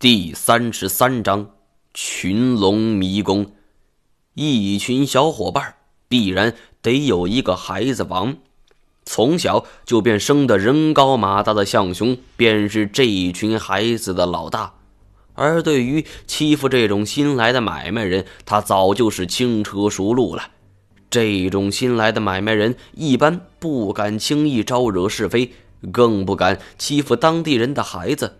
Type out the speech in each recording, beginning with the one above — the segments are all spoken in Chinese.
第三十三章群龙迷宫。一群小伙伴必然得有一个孩子王。从小就便生得人高马大的向雄，便是这一群孩子的老大。而对于欺负这种新来的买卖人，他早就是轻车熟路了。这种新来的买卖人一般不敢轻易招惹是非，更不敢欺负当地人的孩子。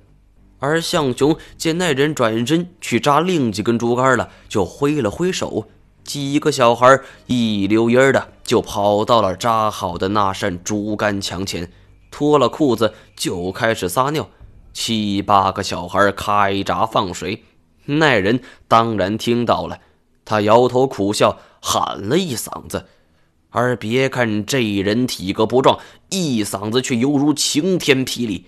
而向雄见那人转身去扎另几根竹竿了，就挥了挥手，几个小孩一溜烟的就跑到了扎好的那扇竹竿墙前，脱了裤子就开始撒尿。七八个小孩开闸放水，那人当然听到了，他摇头苦笑，喊了一嗓子。而别看这人体格不壮，一嗓子却犹如晴天霹雳。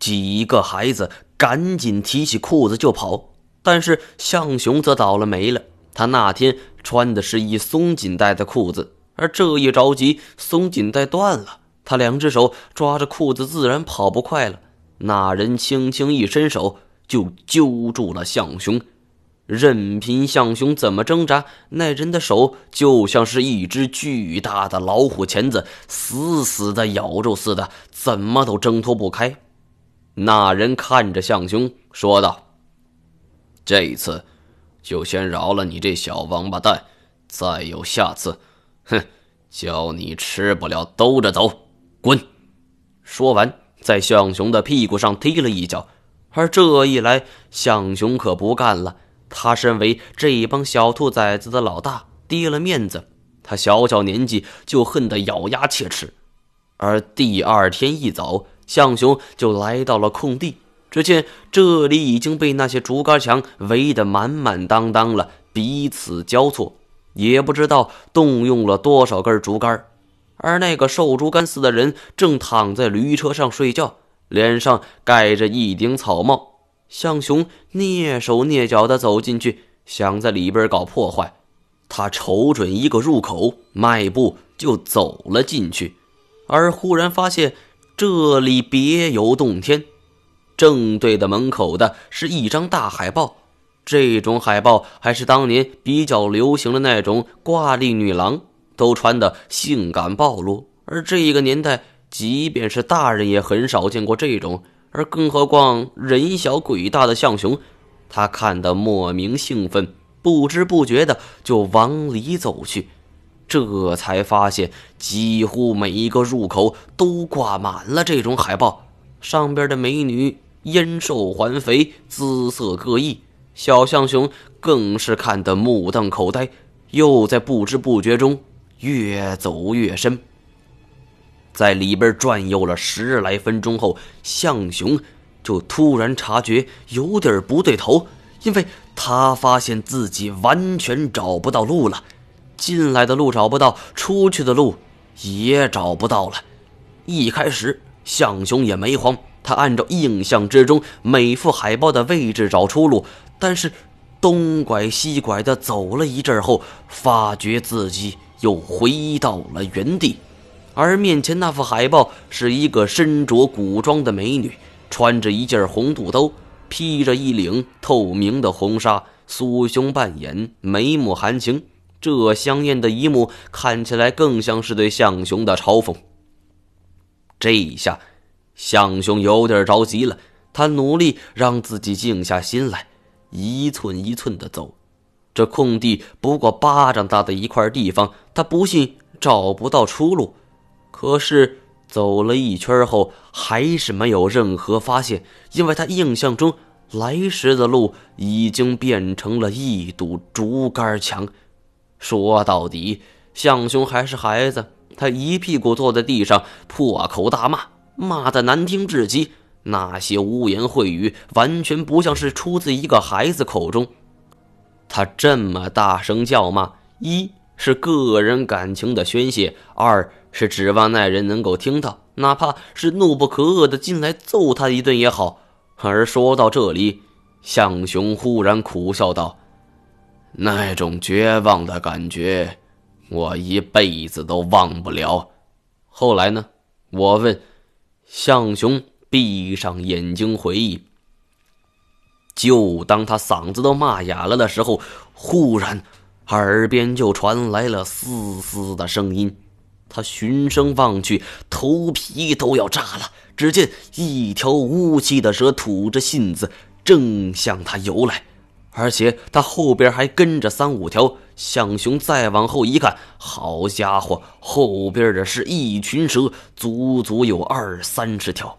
几个孩子赶紧提起裤子就跑，但是向雄则倒了霉了。他那天穿的是一松紧带的裤子，而这一着急，松紧带断了，他两只手抓着裤子，自然跑不快了。那人轻轻一伸手，就揪住了向雄。任凭向雄怎么挣扎，那人的手就像是一只巨大的老虎钳子，死死的咬住似的，怎么都挣脱不开。那人看着向雄说道：“这一次，就先饶了你这小王八蛋。再有下次，哼，叫你吃不了兜着走，滚！”说完，在向雄的屁股上踢了一脚。而这一来，向雄可不干了。他身为这一帮小兔崽子的老大，跌了面子，他小小年纪就恨得咬牙切齿。而第二天一早，向雄就来到了空地，只见这里已经被那些竹竿墙围得满满当当了，彼此交错，也不知道动用了多少根竹竿。而那个瘦竹竿似的人正躺在驴车上睡觉，脸上盖着一顶草帽。向雄蹑手蹑脚地走进去，想在里边搞破坏。他瞅准一个入口，迈步就走了进去，而忽然发现。这里别有洞天，正对的门口的是一张大海报，这种海报还是当年比较流行的那种挂历女郎都穿的性感暴露，而这一个年代，即便是大人也很少见过这种，而更何况人小鬼大的向雄，他看得莫名兴奋，不知不觉的就往里走去。这才发现，几乎每一个入口都挂满了这种海报，上边的美女燕瘦环肥，姿色各异。小象熊更是看得目瞪口呆，又在不知不觉中越走越深。在里边转悠了十来分钟后，象熊就突然察觉有点不对头，因为他发现自己完全找不到路了。进来的路找不到，出去的路也找不到了。一开始，向雄也没慌，他按照印象之中每幅海报的位置找出路。但是，东拐西拐的走了一阵后，发觉自己又回到了原地。而面前那幅海报是一个身着古装的美女，穿着一件红肚兜，披着一领透明的红纱，酥胸半掩，眉目含情。这香艳的一幕看起来更像是对向雄的嘲讽。这一下，向雄有点着急了。他努力让自己静下心来，一寸一寸的走。这空地不过巴掌大的一块地方，他不信找不到出路。可是走了一圈后，还是没有任何发现，因为他印象中来时的路已经变成了一堵竹竿墙。说到底，向雄还是孩子，他一屁股坐在地上，破口大骂，骂得难听至极。那些污言秽语完全不像是出自一个孩子口中。他这么大声叫骂，一是个人感情的宣泄，二是指望那人能够听到，哪怕是怒不可遏的进来揍他一顿也好。而说到这里，向雄忽然苦笑道。那种绝望的感觉，我一辈子都忘不了。后来呢？我问向雄，闭上眼睛回忆。就当他嗓子都骂哑了的时候，忽然耳边就传来了嘶嘶的声音。他循声望去，头皮都要炸了。只见一条乌漆的蛇吐着信子，正向他游来，而且他后边还跟着三五条。向雄再往后一看，好家伙，后边的是一群蛇，足足有二三十条。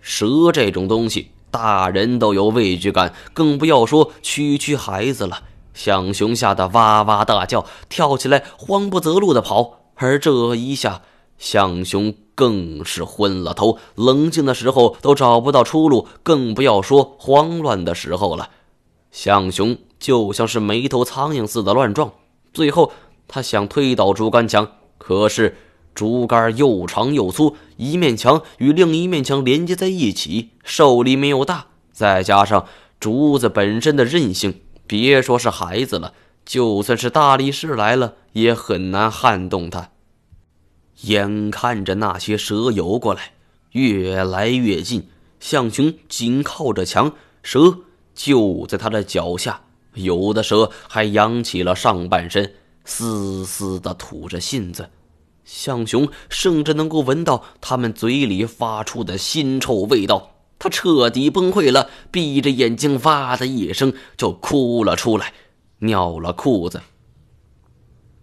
蛇这种东西，大人都有畏惧感，更不要说区区孩子了。向雄吓得哇哇大叫，跳起来，慌不择路的跑。而这一下，向雄更是昏了头。冷静的时候都找不到出路，更不要说慌乱的时候了。向雄就像是没头苍蝇似的乱撞，最后他想推倒竹竿墙，可是竹竿又长又粗，一面墙与另一面墙连接在一起，受力没有大，再加上竹子本身的韧性，别说是孩子了。就算是大力士来了，也很难撼动他。眼看着那些蛇游过来，越来越近，向雄紧靠着墙，蛇就在他的脚下。有的蛇还扬起了上半身，嘶嘶地吐着信子。向雄甚至能够闻到他们嘴里发出的腥臭味道。他彻底崩溃了，闭着眼睛，哇的一声就哭了出来。尿了裤子，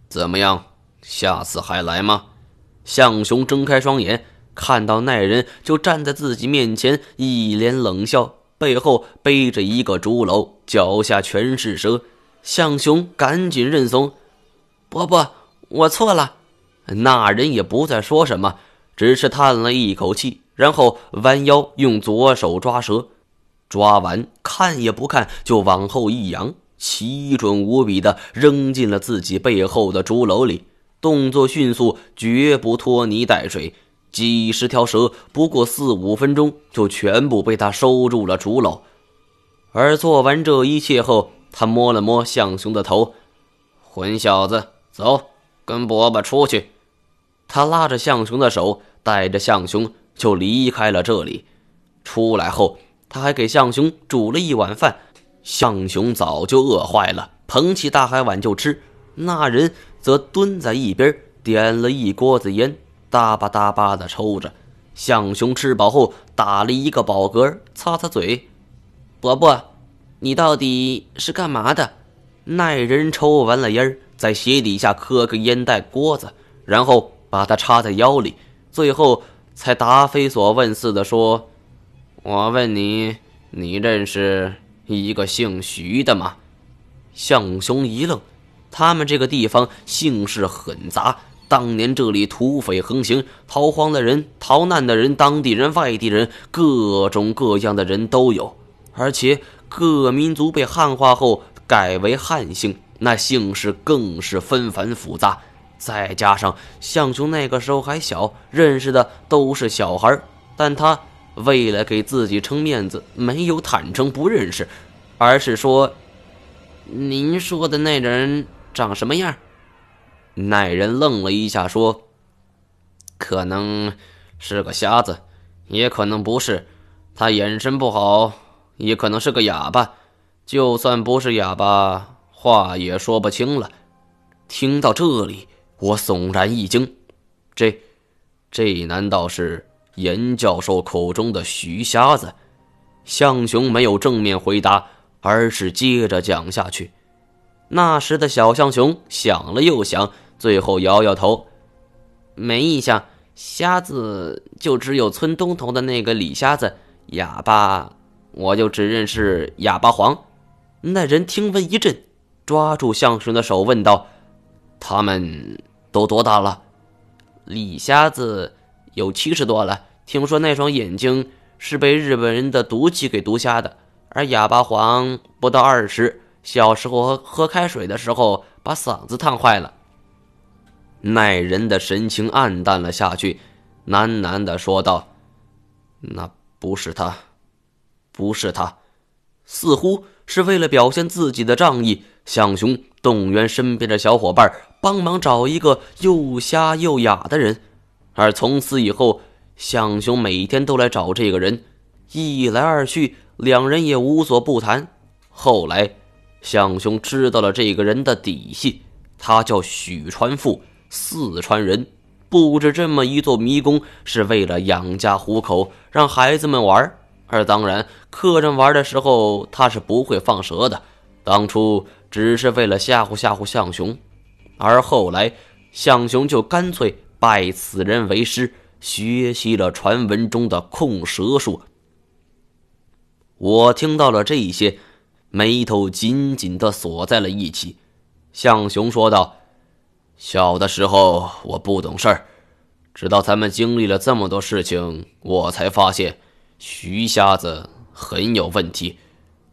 怎么样？下次还来吗？向雄睁开双眼，看到那人就站在自己面前，一脸冷笑，背后背着一个竹篓，脚下全是蛇。向雄赶紧认怂：“伯伯，我错了。”那人也不再说什么，只是叹了一口气，然后弯腰用左手抓蛇，抓完看也不看，就往后一扬。奇准无比的扔进了自己背后的竹篓里，动作迅速，绝不拖泥带水。几十条蛇不过四五分钟就全部被他收入了竹篓。而做完这一切后，他摸了摸向雄的头：“混小子，走，跟伯伯出去。”他拉着向雄的手，带着向雄就离开了这里。出来后，他还给向雄煮了一碗饭。向雄早就饿坏了，捧起大海碗就吃。那人则蹲在一边，点了一锅子烟，哒吧哒吧的抽着。向雄吃饱后，打了一个饱嗝，擦擦嘴：“伯伯，你到底是干嘛的？”那人抽完了烟，在鞋底下磕个烟袋锅子，然后把它插在腰里，最后才答非所问似的说：“我问你，你认识？”一个姓徐的吗？向雄一愣，他们这个地方姓氏很杂，当年这里土匪横行，逃荒的人、逃难的人、当地人、外地人，各种各样的人都有。而且各民族被汉化后改为汉姓，那姓氏更是纷繁复杂。再加上向雄那个时候还小，认识的都是小孩，但他。为了给自己撑面子，没有坦诚不认识，而是说：“您说的那人长什么样？”那人愣了一下，说：“可能是个瞎子，也可能不是。他眼神不好，也可能是个哑巴。就算不是哑巴，话也说不清了。”听到这里，我悚然一惊，这，这难道是？严教授口中的徐瞎子，向雄没有正面回答，而是接着讲下去。那时的小向雄想了又想，最后摇摇头，没印象。瞎子就只有村东头的那个李瞎子，哑巴我就只认识哑巴黄。那人听闻一震，抓住向雄的手问道：“他们都多大了？”李瞎子。有七十多了，听说那双眼睛是被日本人的毒气给毒瞎的。而哑巴黄不到二十，小时候喝开水的时候把嗓子烫坏了。那人的神情暗淡了下去，喃喃地说道：“那不是他，不是他。”似乎是为了表现自己的仗义，向雄动员身边的小伙伴帮忙找一个又瞎又哑的人。而从此以后，向雄每天都来找这个人，一来二去，两人也无所不谈。后来，向雄知道了这个人的底细，他叫许传富，四川人，布置这么一座迷宫是为了养家糊口，让孩子们玩。而当然，客人玩的时候他是不会放蛇的。当初只是为了吓唬吓唬向雄，而后来向雄就干脆拜此人为师，学习了传闻中的控蛇术。我听到了这些。眉头紧紧地锁在了一起，向雄说道：“小的时候我不懂事儿，直到咱们经历了这么多事情，我才发现徐瞎子很有问题。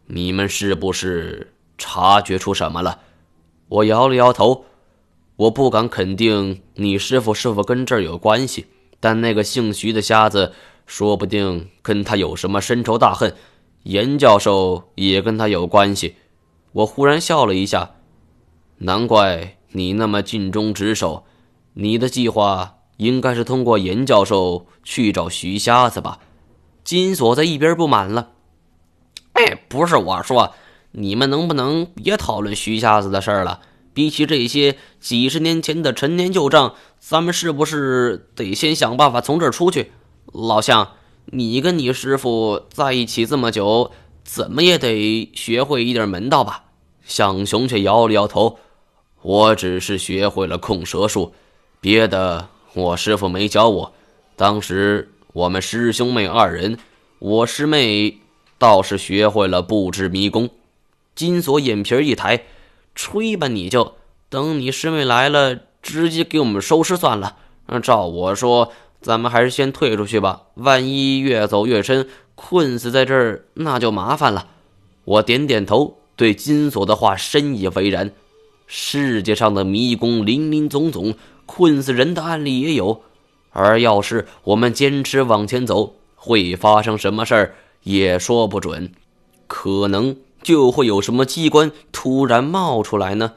你们是不是察觉出什么了？”我摇了摇头，我不敢肯定你师傅是否跟这儿有关系，但那个姓徐的瞎子，说不定跟他有什么深仇大恨。严教授也跟他有关系，我忽然笑了一下，难怪你那么尽忠职守。你的计划应该是通过严教授去找徐瞎子吧？金锁在一边不满了：“哎，不是我说，你们能不能别讨论徐瞎子的事了？比起这些几十年前的陈年旧账，咱们是不是得先想办法从这儿出去？老向。”你跟你师傅在一起这么久，怎么也得学会一点门道吧？向雄却摇了摇头：“我只是学会了控蛇术，别的我师傅没教我。当时我们师兄妹二人，我师妹倒是学会了布置迷宫。”金锁眼皮一抬：“吹吧，你就等你师妹来了，直接给我们收尸算了。照我说。”咱们还是先退出去吧，万一越走越深，困死在这儿，那就麻烦了。我点点头，对金锁的话深以为然。世界上的迷宫林林总总，困死人的案例也有。而要是我们坚持往前走，会发生什么事儿也说不准，可能就会有什么机关突然冒出来呢。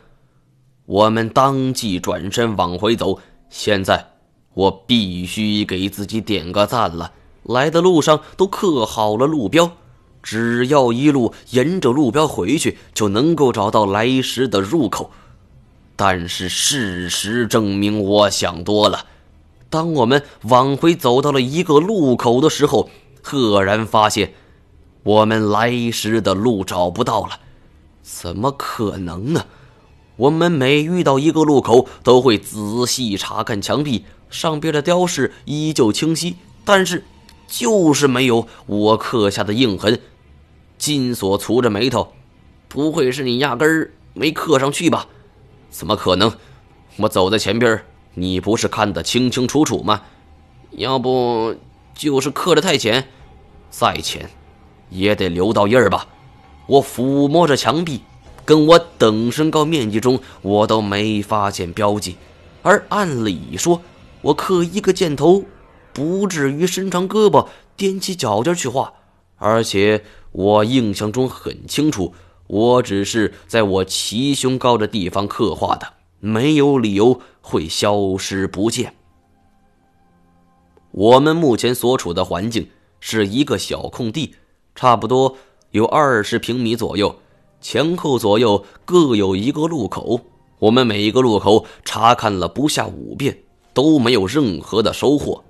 我们当即转身往回走。现在。我必须给自己点个赞了。来的路上都刻好了路标，只要一路沿着路标回去，就能够找到来时的入口。但是事实证明，我想多了。当我们往回走到了一个路口的时候，赫然发现我们来时的路找不到了。怎么可能呢？我们每遇到一个路口，都会仔细查看墙壁。上边的雕饰依旧清晰，但是就是没有我刻下的印痕。金锁蹙着眉头：“不会是你压根儿没刻上去吧？怎么可能？我走在前边，你不是看得清清楚楚吗？要不就是刻的太浅，再浅也得留到印儿吧？”我抚摸着墙壁，跟我等身高面积中，我都没发现标记，而按理说。我刻一个箭头，不至于伸长胳膊踮起脚尖去画，而且我印象中很清楚，我只是在我齐胸高的地方刻画的，没有理由会消失不见。我们目前所处的环境是一个小空地，差不多有二十平米左右，前后左右各有一个路口，我们每一个路口查看了不下五遍。都没有任何的收获。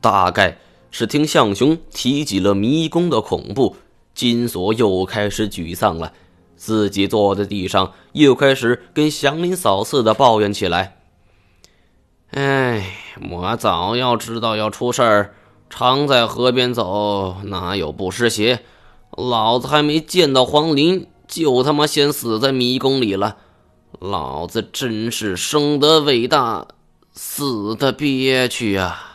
大概是听向雄提起了迷宫的恐怖，金锁又开始沮丧了，自己坐在地上，又开始跟祥林嫂似的抱怨起来：“哎，我早要知道要出事儿，常在河边走，哪有不湿鞋？老子还没见到黄林，就他妈先死在迷宫里了。”老子真是生得伟大，死的憋屈啊！